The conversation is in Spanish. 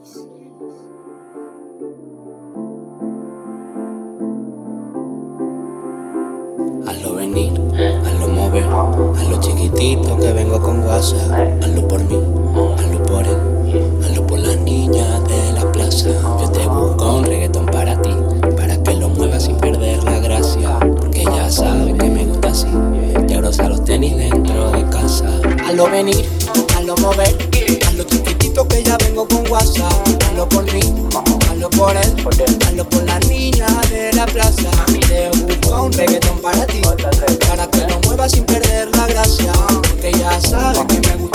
Hazlo venir, hazlo mover, hazlo chiquitito que vengo con WhatsApp. Hazlo por mí, hazlo por él, hazlo por las niñas de la plaza. Yo te busco un reggaetón para ti, para que lo muevas sin perder la gracia. Porque ya sabes que me gusta así, te abrosa los tenis dentro de casa. Hazlo venir, hazlo mover con WhatsApp. Hazlo por mí, hazlo por él, hazlo por la niña de la plaza. Te busco un reggaetón para ti, para que lo muevas sin perder la gracia. Que ya sabes que me gusta